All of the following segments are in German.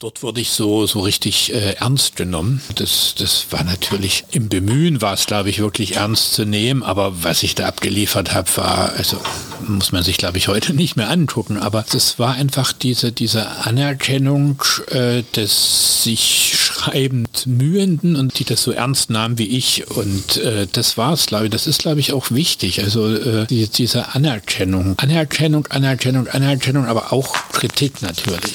Dort wurde ich so, so richtig äh, ernst genommen. Das, das war natürlich im Bemühen war es, glaube ich, wirklich ernst zu nehmen. Aber was ich da abgeliefert habe, war, also muss man sich, glaube ich, heute nicht mehr angucken. Aber das war einfach diese, diese Anerkennung äh, des sich schreibend Mühenden und die das so ernst nahmen wie ich. Und äh, das war es, glaube ich. Das ist, glaube ich, auch wichtig. Also äh, die, diese Anerkennung. Anerkennung, Anerkennung, Anerkennung, aber auch Kritik natürlich.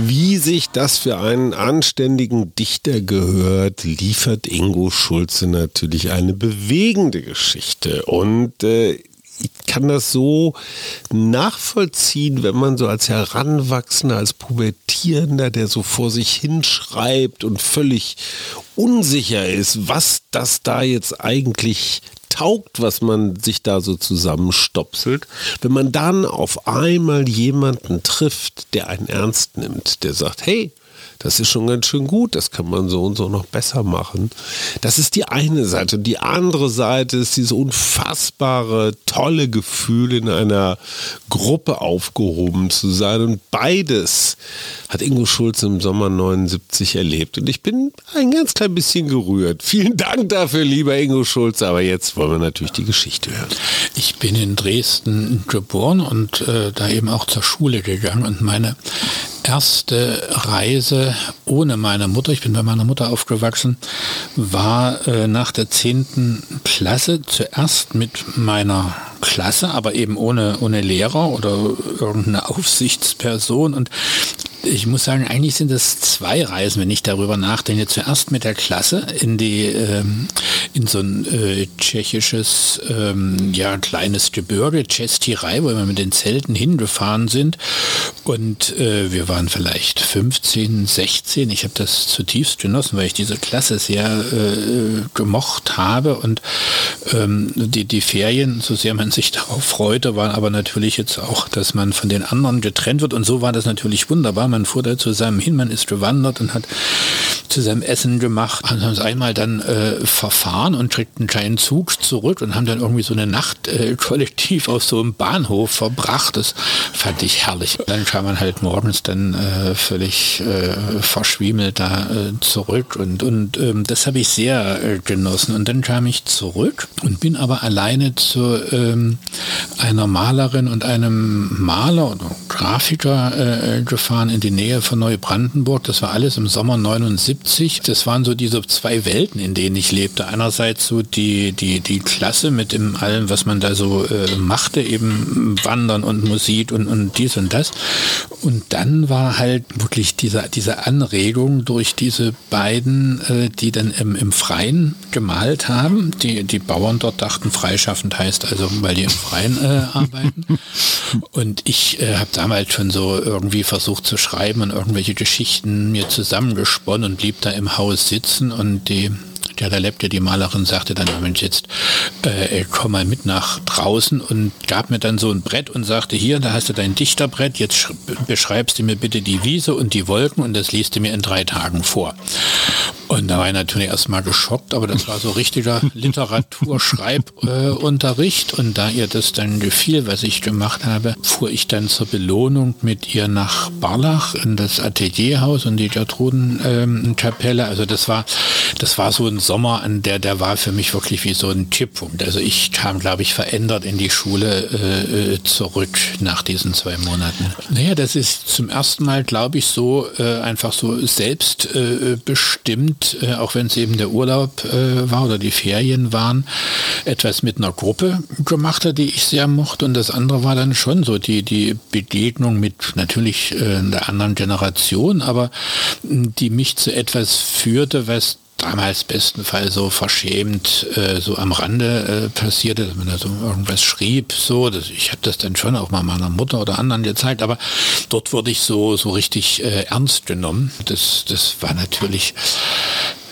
Wie sich das für einen anständigen Dichter gehört, liefert Ingo Schulze natürlich eine bewegende Geschichte. Und äh, ich kann das so nachvollziehen, wenn man so als Heranwachsender, als Pubertierender, der so vor sich hinschreibt und völlig unsicher ist, was das da jetzt eigentlich taugt, was man sich da so zusammenstopselt, wenn man dann auf einmal jemanden trifft, der einen ernst nimmt, der sagt, hey, das ist schon ganz schön gut, das kann man so und so noch besser machen. Das ist die eine Seite. Und die andere Seite ist dieses unfassbare, tolle Gefühl, in einer Gruppe aufgehoben zu sein. Und beides hat Ingo Schulz im Sommer 79 erlebt. Und ich bin ein ganz klein bisschen gerührt. Vielen Dank dafür, lieber Ingo Schulz. Aber jetzt wollen wir natürlich die Geschichte hören. Ich bin in Dresden geboren und äh, da eben auch zur Schule gegangen. Und meine erste Reise ohne meine Mutter, ich bin bei meiner Mutter aufgewachsen, war äh, nach der 10. Klasse zuerst mit meiner Klasse, aber eben ohne, ohne Lehrer oder irgendeine Aufsichtsperson. Und ich muss sagen, eigentlich sind es zwei Reisen, wenn ich darüber nachdenke. Zuerst mit der Klasse in die ähm, in so ein äh, tschechisches ähm, ja kleines Gebirge, Cestirei, wo wir mit den Zelten hingefahren sind. Und äh, wir waren vielleicht 15, 16. Ich habe das zutiefst genossen, weil ich diese Klasse sehr äh, gemocht habe und ähm, die, die Ferien, so sehr man sich darauf freute, waren aber natürlich jetzt auch, dass man von den anderen getrennt wird. Und so war das natürlich wunderbar man fuhr da zusammen. Hin, man ist gewandert und hat zusammen Essen gemacht. Haben uns einmal dann äh, verfahren und kriegten einen kleinen Zug zurück und haben dann irgendwie so eine Nacht äh, kollektiv auf so einem Bahnhof verbracht. Das fand ich herrlich. Dann kam man halt morgens dann äh, völlig äh, verschwiemelt da äh, zurück und, und ähm, das habe ich sehr äh, genossen. Und dann kam ich zurück und bin aber alleine zu ähm, einer Malerin und einem Maler oder Grafiker gefahren in die Nähe von Neubrandenburg. Das war alles im Sommer 79. Das waren so diese zwei Welten, in denen ich lebte. Einerseits so die, die, die Klasse mit dem allem, was man da so äh, machte, eben Wandern und Musik und, und dies und das. Und dann war halt wirklich diese, diese Anregung durch diese beiden, äh, die dann im, im Freien gemalt haben. Die, die Bauern dort dachten, freischaffend heißt also, weil die im Freien äh, arbeiten. Und ich äh, habe damals schon so irgendwie versucht zu schreiben und irgendwelche Geschichten mir zusammengesponnen und blieb da im Haus sitzen und die ja, da lebte die Malerin, sagte dann, Mensch, jetzt äh, komm mal mit nach draußen und gab mir dann so ein Brett und sagte, hier, da hast du dein Dichterbrett, jetzt beschreibst du mir bitte die Wiese und die Wolken und das liest du mir in drei Tagen vor. Und da war ich natürlich erstmal geschockt, aber das war so richtiger Literaturschreibunterricht. Äh, und da ihr das dann gefiel, was ich gemacht habe, fuhr ich dann zur Belohnung mit ihr nach Barlach in das Atelierhaus und die Gertrudenkapelle. Ähm, also das war, das war so ein Sommer, an der, der war für mich wirklich wie so ein Tipppunkt. Also ich kam, glaube ich, verändert in die Schule äh, äh, zurück nach diesen zwei Monaten. Naja, das ist zum ersten Mal, glaube ich, so äh, einfach so selbstbestimmt und äh, auch wenn es eben der Urlaub äh, war oder die Ferien waren, etwas mit einer Gruppe gemacht hat, die ich sehr mochte. Und das andere war dann schon so die, die Begegnung mit natürlich äh, einer anderen Generation, aber die mich zu etwas führte, was damals bestenfalls so verschämt äh, so am Rande äh, passierte, dass man da so irgendwas schrieb, so, dass, ich habe das dann schon auch mal meiner Mutter oder anderen gezeigt, aber dort wurde ich so so richtig äh, ernst genommen. Das das war natürlich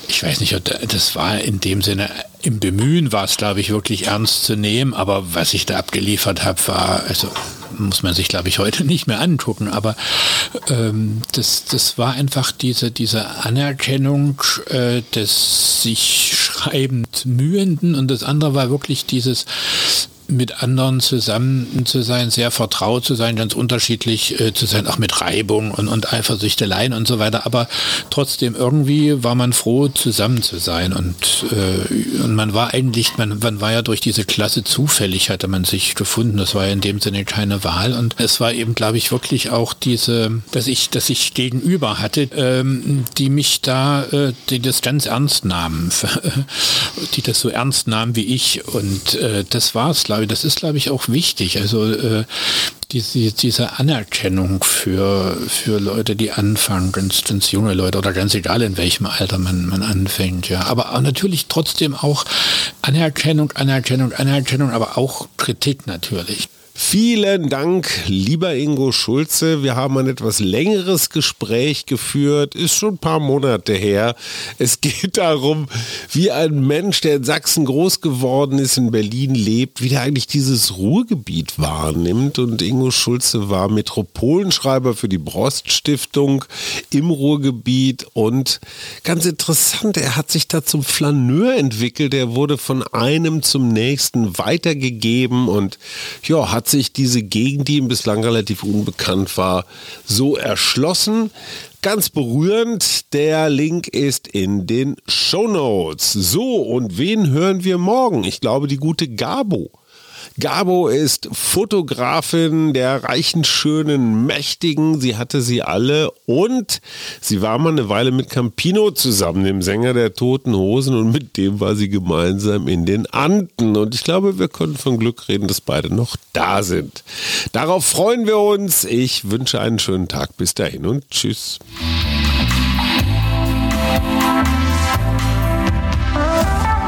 ich weiß nicht, das war in dem Sinne, im Bemühen war es, glaube ich, wirklich ernst zu nehmen, aber was ich da abgeliefert habe, war, also muss man sich, glaube ich, heute nicht mehr angucken, aber ähm, das, das war einfach diese, diese Anerkennung äh, des sich schreibend Mühenden und das andere war wirklich dieses mit anderen zusammen zu sein, sehr vertraut zu sein, ganz unterschiedlich äh, zu sein, auch mit Reibung und, und Eifersüchteleien und so weiter. Aber trotzdem irgendwie war man froh, zusammen zu sein. Und, äh, und man war eigentlich, man, man war ja durch diese Klasse zufällig, hatte man sich gefunden. Das war ja in dem Sinne keine Wahl. Und es war eben, glaube ich, wirklich auch diese, dass ich, dass ich gegenüber hatte, ähm, die mich da, äh, die das ganz ernst nahmen, die das so ernst nahmen wie ich. Und äh, das war es, glaube glaube das ist, glaube ich, auch wichtig. Also äh, diese, diese Anerkennung für, für Leute, die anfangen, ganz, ganz junge Leute oder ganz egal in welchem Alter man, man anfängt, ja. Aber natürlich trotzdem auch Anerkennung, Anerkennung, Anerkennung, aber auch Kritik natürlich. Vielen Dank, lieber Ingo Schulze. Wir haben ein etwas längeres Gespräch geführt, ist schon ein paar Monate her. Es geht darum, wie ein Mensch, der in Sachsen groß geworden ist, in Berlin lebt, wie der eigentlich dieses Ruhrgebiet wahrnimmt. Und Ingo Schulze war Metropolenschreiber für die Brost Stiftung im Ruhrgebiet. Und ganz interessant, er hat sich da zum Flaneur entwickelt. Er wurde von einem zum nächsten weitergegeben und ja, hat hat sich diese Gegend, die ihm bislang relativ unbekannt war, so erschlossen. Ganz berührend, der Link ist in den Show Notes. So, und wen hören wir morgen? Ich glaube, die gute Gabo. Gabo ist Fotografin der reichen, schönen, mächtigen. Sie hatte sie alle und sie war mal eine Weile mit Campino zusammen, dem Sänger der Toten Hosen und mit dem war sie gemeinsam in den Anden. Und ich glaube, wir können von Glück reden, dass beide noch da sind. Darauf freuen wir uns. Ich wünsche einen schönen Tag. Bis dahin und tschüss.